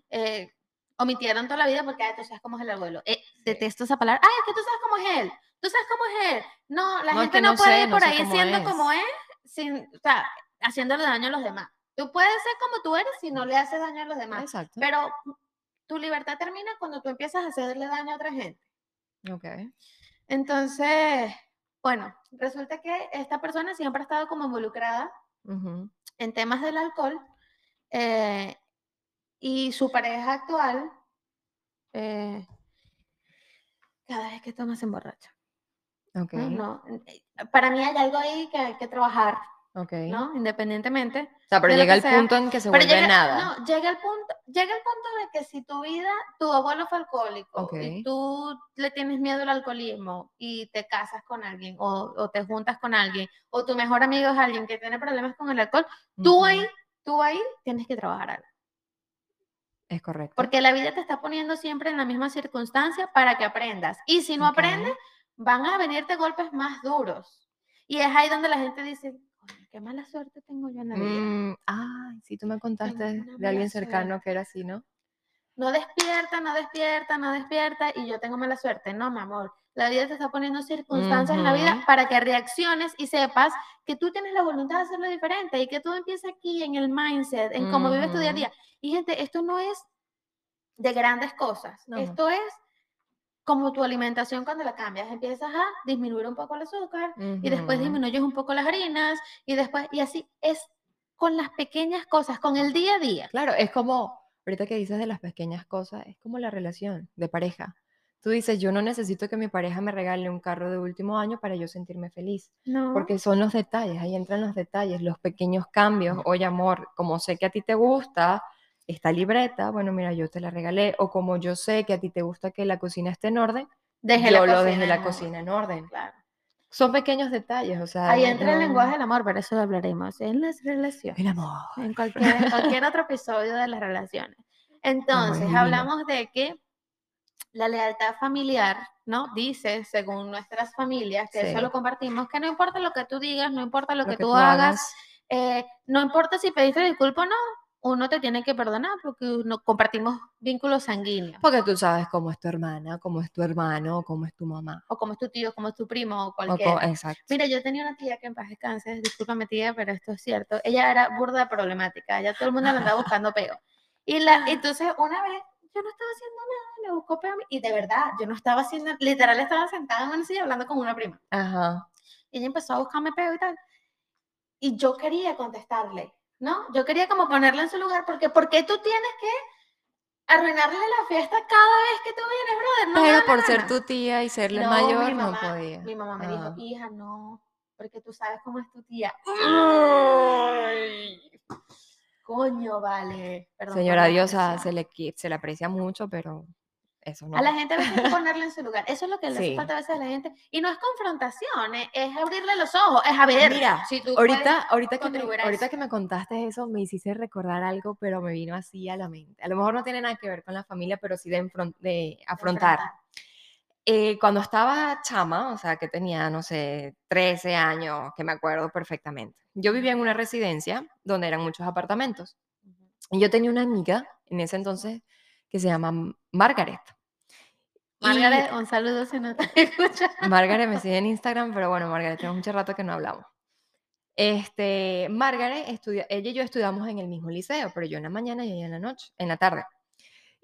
eh, omitieron toda la vida porque "Ay, tú sabes cómo es el abuelo. Eh, Detesto esa palabra. Ay, es que tú sabes cómo es él. Tú sabes cómo es él. No, la No, es gente que no, no puede sé, ir por ahí siendo es. como es, sin, o sea, haciéndole daño a los demás. Tú puedes ser como tú eres si no le haces daño a los demás, Exacto. pero tu libertad termina cuando tú empiezas a hacerle daño a otra gente. Okey. Entonces, bueno, resulta que esta persona siempre ha estado como involucrada En temas del alcohol eh, y su pareja actual, eh, cada vez que toma se emborracha. No, eh, para mí hay algo ahí que hay que trabajar, okey. ¿no? Independientemente. O sea, pero llega el sea. punto en que se Pero vuelve llega, nada. no, llega el punto, llega el punto de que si tu vida, tu abuelo fue alcohólico Ok. y tú le tienes miedo al alcoholismo y te casas con alguien o, o te juntas con alguien o tu mejor amigo es alguien que tiene problemas con el alcohol, tú Ujú. ahí, tú ahí tienes que trabajar algo. Es correcto. Porque la vida te está poniendo siempre en la misma circunstancia para que aprendas. Y si no Okey. aprendes, van a venirte golpes más duros. Y es ahí donde la gente dice, "Coño, qué mala suerte tengo yo en la vida. Mm, ay, sí, tú me contaste de alguien cercano que era así, ¿no? No despierta, no despierta, no despierta y yo tengo mala suerte. No, mi amor. La vida te está poniendo circunstancias en la vida para que reacciones y sepas que tú tienes la voluntad de hacerlo diferente y que todo empieza aquí en el mindset, en cómo vives tu día a día. Y gente, esto no es de grandes cosas. No. Esto es como tu alimentación cuando la cambias. Empiezas a disminuir un poco el azúcar y después disminuyes un poco las harinas y después, y así es con las pequeñas cosas, con el día a día. Claro, es como, ahorita que dices de las pequeñas cosas, es como la relación de pareja. Tú dices, yo no necesito que mi pareja me regale un carro de último año para yo sentirme feliz, No. porque son los detalles, ahí entran los detalles, los pequeños cambios. Oye, amor, como sé que a ti te gusta esta libreta, bueno, mira, yo te la regalé, o como yo sé que a ti te gusta que la cocina esté en orden, Desde yo lo dejé la cocina en orden. Claro. Son pequeños detalles, o sea, Ahí no- entra el lenguaje del amor, pero eso hablaremos en las relaciones. El amor. En cualquier, en cualquier otro episodio de las relaciones. Entonces, divino. hablamos de que la lealtad familiar, ¿no? Dice, según nuestras familias, que eso Sí. lo compartimos, que no importa lo que tú digas, no importa lo, Lo que, que tú tú hagas, hagas. eh, no importa si pediste disculpa o no, uno te tiene que perdonar porque compartimos vínculos sanguíneos. Porque tú sabes cómo es tu hermana, cómo es tu hermano, cómo es tu mamá. O como es tu tío, como es tu primo, o O cualquiera. co- exacto. Mira, yo tenía una tía que en paz descanse, discúlpame tía, pero esto es cierto. Ella era burda problemática, ya todo el mundo le andaba buscando peo. Y la, entonces una vez yo no estaba haciendo nada, me buscó peo a mí, y de verdad, yo no estaba haciendo, literal estaba sentada en una silla hablando con una prima. Ajá. Y ella empezó a buscarme peo y tal. Y yo quería contestarle, ¿no? Yo quería como ponerla en su lugar, porque ¿por qué tú tienes que arruinarle la fiesta cada vez que tú vienes, brother? No Pero por ser tu tía y ser la No, mayor, mi no mamá, podía. Mi mamá me Ah. dijo, hija, no, porque tú sabes cómo es tu tía. Coño, vale. Perdón Señora diosa, se le, se le aprecia mucho, pero eso no. A la gente a veces hay que ponerla en su lugar. Eso es lo que le hace Sí. falta a veces a la gente. Y no es confrontación, es, es abrirle los ojos, es a ver. Mira, si tú Ahorita, ahorita, que me, ahorita que me contaste eso, me hiciste recordar algo, pero me vino así a la mente. A lo mejor no tiene nada que ver con la familia, pero sí de, enfron- de afrontar. Eh, cuando estaba chama, o sea, que tenía, no sé, 13 años, que me acuerdo perfectamente. Yo vivía en una residencia donde eran muchos apartamentos. Y yo tenía una amiga en ese entonces que se llama M- Margaret. Y un saludo si no te escuchas. Margaret me sigue en Instagram, pero bueno, Margaret, tenemos mucho rato que no hablamos. Este, Margaret, estudia, ella y yo estudiamos en el mismo liceo, pero yo en la mañana y ella en la noche, en la tarde.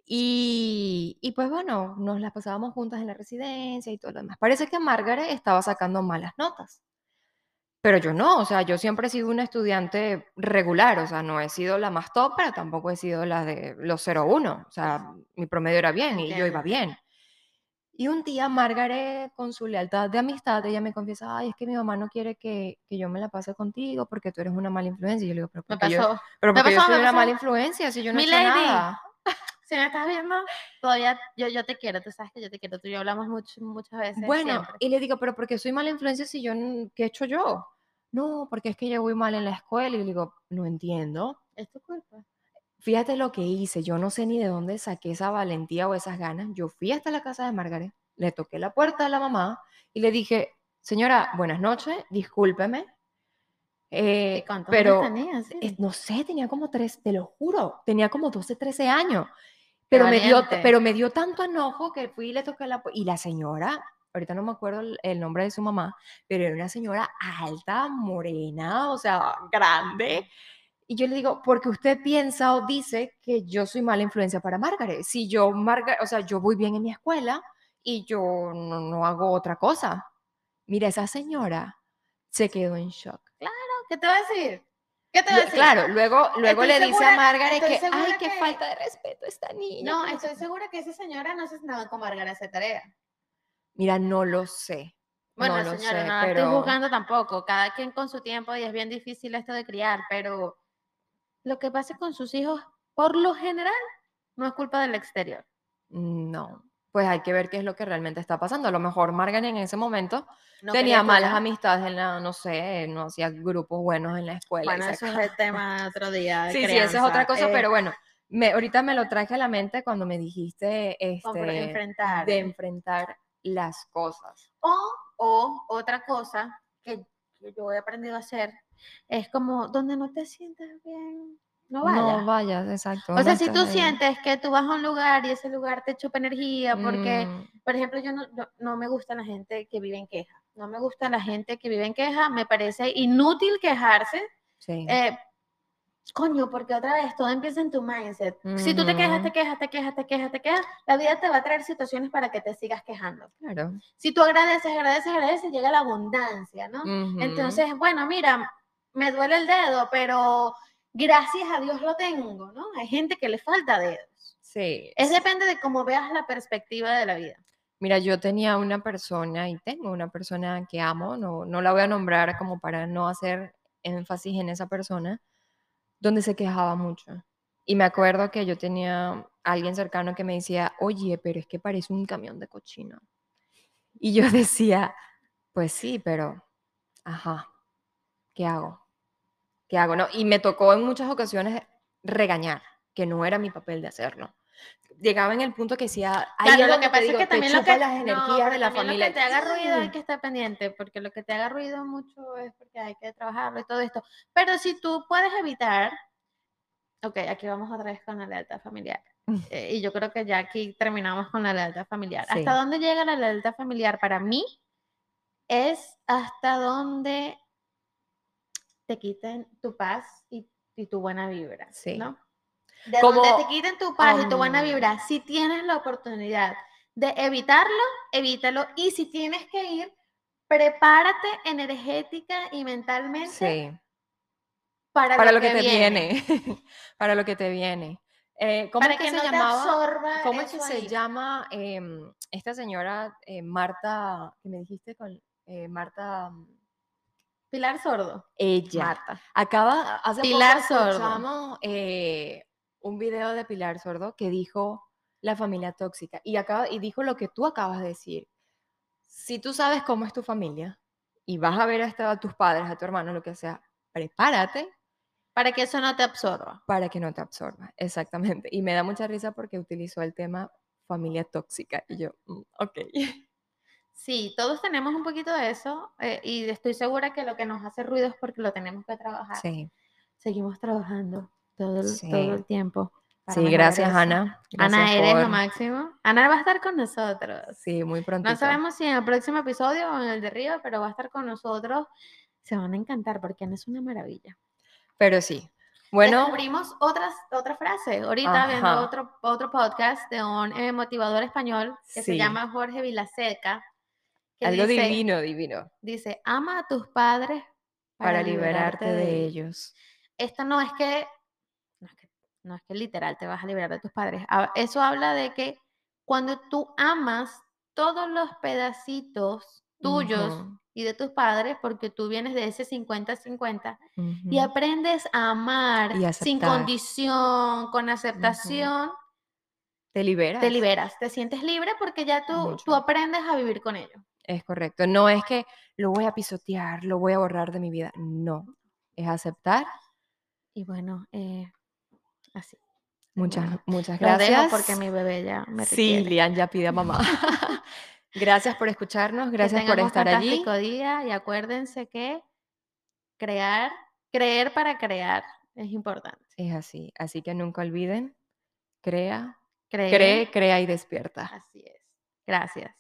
Y, y pues bueno, nos las pasábamos juntas en la residencia y todo lo demás. Parece que Margaret estaba sacando malas notas. Pero yo no, o sea, yo siempre he sido una estudiante regular, o sea, no he sido la más top, pero tampoco he sido la de los 0-1, o sea, mi promedio era bien y yo iba bien. Y un día Margaret, con su lealtad de amistad, ella me confiesa, ay, es que mi mamá no quiere que, que yo me la pase contigo porque tú eres una mala influencia. Y yo le digo, pero Me porque yo, pasó. pero me porque yo pasó, soy me una pasó. mala influencia si yo no he hecho nada. Si me estás viendo, todavía yo, yo te quiero, tú sabes que yo te quiero, tú y yo hablamos mucho, muchas veces. Bueno, siempre. y le digo, pero porque soy mala influencia si yo, ¿qué he hecho yo? No, porque es que yo voy mal en la escuela. Y le digo, no entiendo. Es tu culpa. Fíjate lo que hice, yo no sé ni de dónde saqué esa valentía o esas ganas. Yo fui hasta la casa de Margaret, le toqué la puerta a la mamá y le dije, señora, buenas noches, discúlpeme. eh, ¿Y cuántos pero? Sí. no sé, tenía como tres, te lo juro, tenía como 12, 13 años. Pero me, dio, pero me dio tanto enojo que fui y le toqué la puerta. Y la señora, ahorita no me acuerdo el, el nombre de su mamá, pero era una señora alta, morena, o sea, grande. Y yo le digo, porque usted piensa o dice que yo soy mala influencia para Margaret. Si yo, Margaret, o sea, yo voy bien en mi escuela y yo no, no hago otra cosa. Mira, esa señora se quedó en shock. ¿Qué te va a decir? ¿Qué te va a decir? Claro, luego, luego Estoy le dice segura- a Margaret que, ay, qué que- falta de respeto esta niña. No, estoy qué". segura que esa señora no se sentaba con Margaret a hacer tarea. Mira, no lo sé. Bueno, no señora, sé, no pero estoy juzgando tampoco. Cada quien con su tiempo y es bien difícil esto de criar, pero lo que pase con sus hijos, por lo general, no es culpa del exterior. no. Pues hay que ver qué es lo que realmente está pasando. A lo mejor Margaret en ese momento No tenía malas amistades en la, no sé, no hacía grupos buenos en la escuela. Bueno, eso es acabó. el tema de otro día. de Sí, sí, esa es otra crianza, cosa, eh, pero bueno, me, ahorita me lo traje a la mente cuando me dijiste este, enfrentar. de enfrentar las cosas. O, o otra cosa que que yo he aprendido a hacer es como donde no te sientas bien, no vayas. No vayas, exacto. o sea, si tú sientes que tú vas a un lugar y ese lugar te chupa energía, porque, Mm, por ejemplo, yo no, no, no me gusta la gente que vive en queja. No me gusta la gente que vive en queja. Me parece inútil quejarse. sí. Eh, coño, porque otra vez todo empieza en tu mindset. Si tú te quejas, te quejas, te quejas, te quejas, te quejas, la vida te va a traer situaciones para que te sigas quejando. claro. Si tú agradeces, agradeces, agradeces, llega la abundancia, ¿no? Entonces, bueno, mira, me duele el dedo, pero gracias a Dios lo tengo, ¿no? Hay gente que le falta dedos. sí. Es depende de cómo veas la perspectiva de la vida. Mira, yo tenía una persona y tengo una persona que amo, no, no la voy a nombrar como para no hacer énfasis en esa persona, donde se quejaba mucho. Y me acuerdo que yo tenía a alguien cercano que me decía, oye, pero es que parece un camión de cochino. Y yo decía, pues sí, pero, ajá, ¿qué hago? ¿Qué hago? No, y me tocó en muchas ocasiones regañar, que no era mi papel de hacerlo. Llegaba en el punto que decía, ahí Claro, lo que pasa es que también lo que, las no, energías pero de la familia. lo que te haga ruido hay que estar pendiente, porque lo que te haga ruido mucho es porque hay que trabajarlo y todo esto. Pero si tú puedes evitar, ok, aquí vamos otra vez con la lealtad familiar. Eh, y yo creo que ya aquí terminamos con la lealtad familiar. Sí. ¿Hasta dónde llega la lealtad familiar? Para mí es hasta donde te quiten tu paz y, y tu buena vibra, Sí. ¿no? De Como, donde te quiten tu paz y tu buena am, vibra, si tienes la oportunidad de evitarlo, evítalo. Y si tienes que ir, prepárate energética y mentalmente Sí, para, para lo, lo que te viene. viene, para lo que te viene. Eh, ¿Cómo Para es que, que se no te llamaba? ¿Cómo es que se llama em, esta señora eh, Marta, que me dijiste con eh, Marta? Pilar Sordo. Ella. Marta. Acaba, hace Pilar poco Sordo. escuchamos eh, un video de Pilar Sordo que dijo la familia tóxica y, acaba, y dijo lo que tú acabas de decir. Si tú sabes cómo es tu familia y vas a ver hasta a tus padres, a tu hermano, lo que sea, prepárate Para que eso no te absorba. para que no te absorba. Exactamente. Y me da mucha risa porque utilizó el tema familia tóxica y yo, mm, ok. Sí, todos tenemos un poquito de eso eh, y estoy segura que lo que nos hace ruido es porque lo tenemos que trabajar. Sí, Seguimos trabajando todo el, Sí. todo el tiempo. sí gracias eso. Ana. Ana, Gracias eres lo por- máximo. Ana va a estar con nosotros. Sí, muy pronto. No sabemos si en el próximo episodio o en el de arriba, pero va a estar con nosotros. Se van a encantar porque Ana es una maravilla. Pero sí. Bueno, Descubrimos otras, otra frase. Ahorita viendo Ajá. otro, otro podcast de un eh, motivador español que se Sí. llama Jorge Vilaseca. Algo dice, divino, divino. Dice, ama a tus padres Para, liberarte de ellos. Esto no es que, no es que, no es que literal te vas a liberar de tus padres. Eso habla de que cuando tú amas todos los pedacitos tuyos y de tus padres, porque tú vienes de ese 50-50, y ujú. aprendes a amar Y sin condición, con aceptación, Te liberas. te liberas, te sientes libre porque ya tú, tú aprendes a vivir con ello. Es correcto. No es que lo voy a pisotear, lo voy a borrar de mi vida. No. Es aceptar. Y bueno, eh, así. Muchas, Bueno, muchas gracias. porque mi bebé ya me Sí, requiere. Lian ya pide a mamá. gracias por escucharnos, Que gracias por tengan un estar allí. día y acuérdense que crear, creer para crear es importante. Es así. Así que nunca olviden, crea, cree, crea y despierta. así es. Gracias.